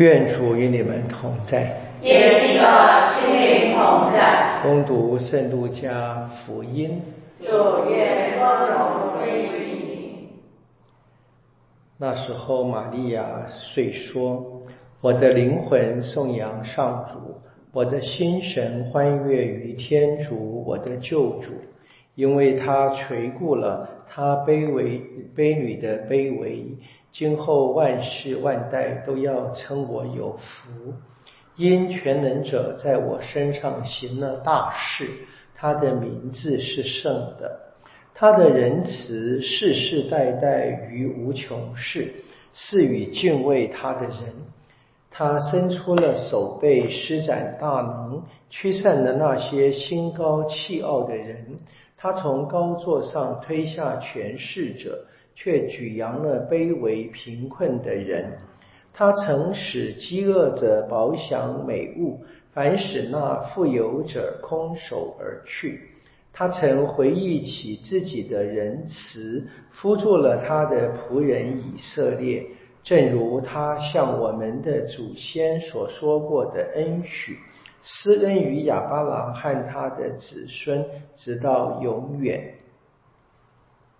愿主与你们同在，也与你的心灵同在。恭读圣路加福音。主愿光荣归于你。那时候，玛利亚遂说：“我的灵魂颂扬上主，我的心神欢悦于天主，我的救主，因为他垂顾了他卑微卑女的卑微。”今后万世万代都要称我有福，因全能者在我身上行了大事。他的名字是圣的，他的仁慈世世代代于无穷世，赐予敬畏他的人。他伸出了手背，施展大能，驱散了那些心高气傲的人。他从高座上推下权势者。却举扬了卑微贫困的人，他曾使饥饿者饱享美物，反使那富有者空手而去。他曾回忆起自己的仁慈，扶助了他的仆人以色列，正如他向我们的祖先所说过的恩许，施恩于亚巴郎和他的子孙，直到永远。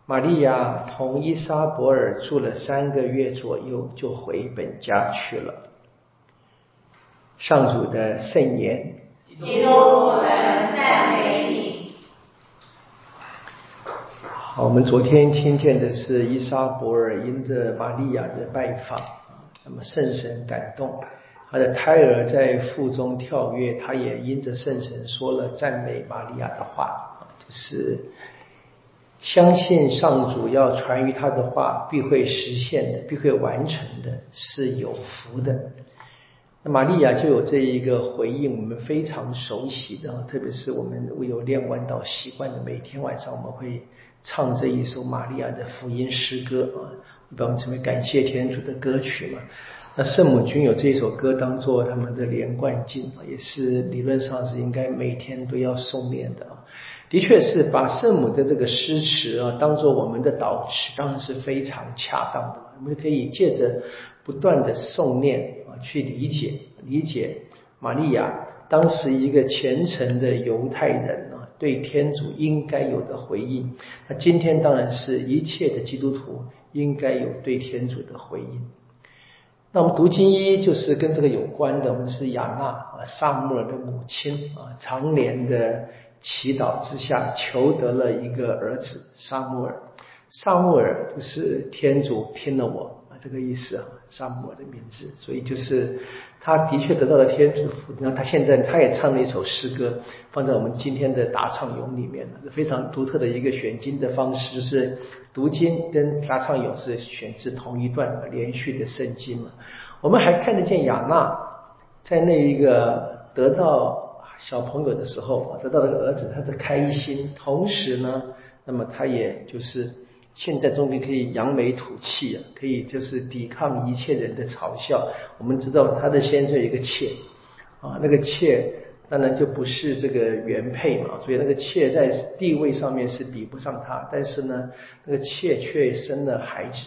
玛利亚同伊莎伯尔住了三个月左右，就回本家去了。上主的圣言。基督，我们赞美你。好，我们昨天听见的是伊莎伯尔因着玛利亚的拜访，那么圣神感动，他的胎儿在腹中跳跃，他也因着圣神说了赞美玛利亚的话，就是。相信上主要传于他的话，必会实现的，必会完成的，是有福的。那玛利亚就有这一个回应，我们非常熟悉的，特别是我们有练完到习惯的，每天晚上我们会唱这一首玛利亚的福音诗歌啊，把我们称为感谢天主的歌曲嘛。那圣母军有这一首歌当做他们的连贯经，也是理论上是应该每天都要诵念的啊。的确是把圣母的这个诗词啊，当做我们的导词，当然是非常恰当的。我们可以借着不断的诵念啊，去理解理解玛利亚当时一个虔诚的犹太人啊，对天主应该有的回应。那今天当然是一切的基督徒应该有对天主的回应。那我们读经一就是跟这个有关的，我们是雅娜啊，萨穆尔的母亲啊，常年的。祈祷之下，求得了一个儿子萨穆尔。萨穆尔就是天主听了我，这个意思啊，萨姆尔的名字。所以就是他的确得到了天主福。那他现在他也唱了一首诗歌，放在我们今天的答唱咏里面了，非常独特的一个选经的方式，就是读经跟答唱咏是选自同一段连续的圣经嘛。我们还看得见雅娜在那一个得到。小朋友的时候，得到了个儿子，他的开心。同时呢，那么他也就是现在终于可以扬眉吐气啊，可以就是抵抗一切人的嘲笑。我们知道他的先生有一个妾啊，那个妾当然就不是这个原配嘛，所以那个妾在地位上面是比不上他。但是呢，那个妾却生了孩子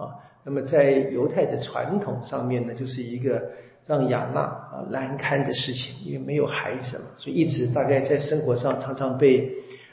啊。那么在犹太的传统上面呢，就是一个。让雅娜啊难堪的事情，因为没有孩子嘛，所以一直大概在生活上常常被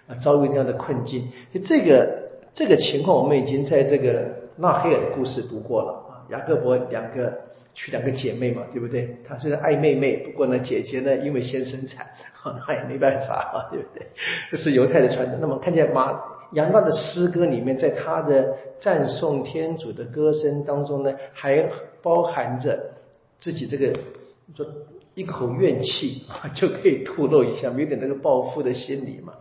啊遭遇这样的困境。这个这个情况，我们已经在这个纳黑尔的故事读过了啊。雅各伯两个娶两个姐妹嘛，对不对？他虽然爱妹妹，不过呢，姐姐呢因为先生产，那也没办法啊，对不对？这是犹太的传统。那么看见马雅娜的诗歌里面，在他的赞颂天主的歌声当中呢，还包含着。自己这个说一口怨气啊，就可以吐露一下，有点那个报复的心理嘛。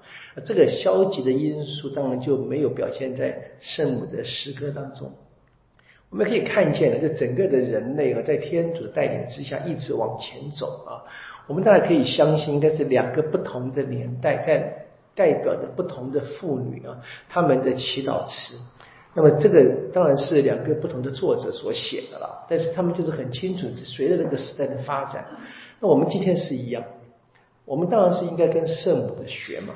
这个消极的因素当然就没有表现在圣母的诗歌当中。我们可以看见了，这整个的人类啊，在天主的带领之下一直往前走啊。我们大家可以相信，应该是两个不同的年代，在代表着不同的妇女啊，他们的祈祷词。那么这个当然是两个不同的作者所写的了，但是他们就是很清楚，随着这个时代的发展，那我们今天是一样，我们当然是应该跟圣母的学嘛，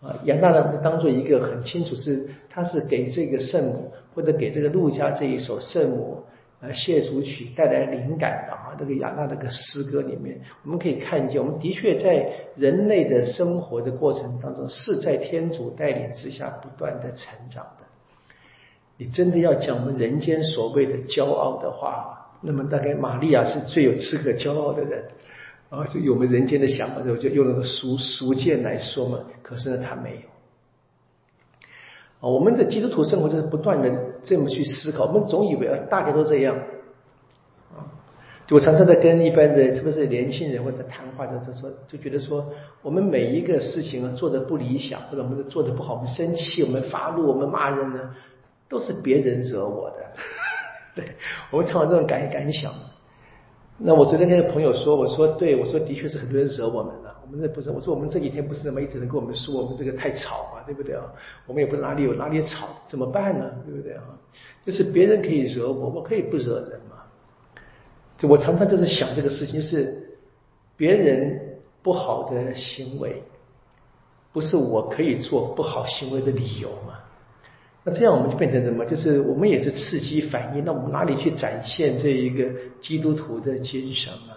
啊，杨大呢当做一个很清楚是，他是给这个圣母或者给这个陆家这一首圣母呃谢主曲带来灵感的啊，这个雅纳这个诗歌里面，我们可以看见，我们的确在人类的生活的过程当中，是在天主带领之下不断的成长的。你真的要讲我们人间所谓的骄傲的话，那么大概玛利亚是最有资格骄傲的人啊，就有我们人间的想法，就就用那个俗俗见来说嘛。可是呢，他没有。啊，我们的基督徒生活就是不断的这么去思考，我们总以为啊，大家都这样啊。我常常在跟一般的，特别是年轻人或者谈话的时候，就觉得说，我们每一个事情啊做的不理想，或者我们做的不好，我们生气，我们发怒，我们骂人呢，都是别人惹我的。对我们常有这种感感想。那我昨天跟朋友说，我说对，我说的确是很多人惹我们了。我们这不是，我说我们这几天不是那么一直能跟我们说我们这个太吵嘛，对不对啊？我们也不哪里有哪里吵，怎么办呢？对不对啊？就是别人可以惹我，我可以不惹人嘛。就我常常就是想这个事情，是别人不好的行为，不是我可以做不好行为的理由嘛？那这样我们就变成什么？就是我们也是刺激反应。那我们哪里去展现这一个基督徒的精神呢？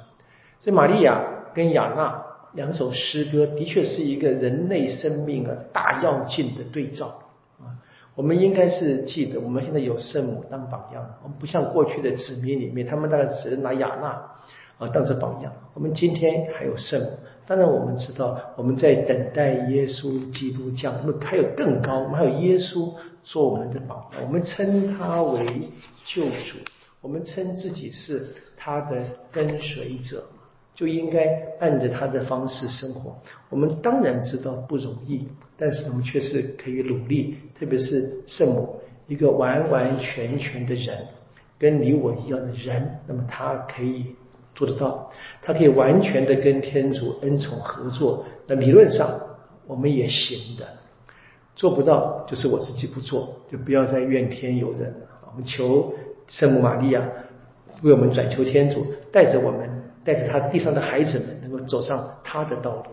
所以玛利亚跟亚娜两首诗歌的确是一个人类生命啊大要进的对照啊。我们应该是记得，我们现在有圣母当榜样，我们不像过去的子民里面，他们大概只能拿亚娜啊当做榜样。我们今天还有圣母。当然，我们知道我们在等待耶稣基督降，我们还有更高，我们还有耶稣做我们的榜样，我们称他为救主，我们称自己是他的跟随者，就应该按着他的方式生活。我们当然知道不容易，但是我们却是可以努力。特别是圣母，一个完完全全的人，跟你我一样的人，那么他可以。做得到，他可以完全的跟天主恩宠合作。那理论上我们也行的，做不到就是我自己不做，就不要再怨天尤人了。我们求圣母玛利亚为我们转求天主，带着我们，带着他地上的孩子们，能够走上他的道路。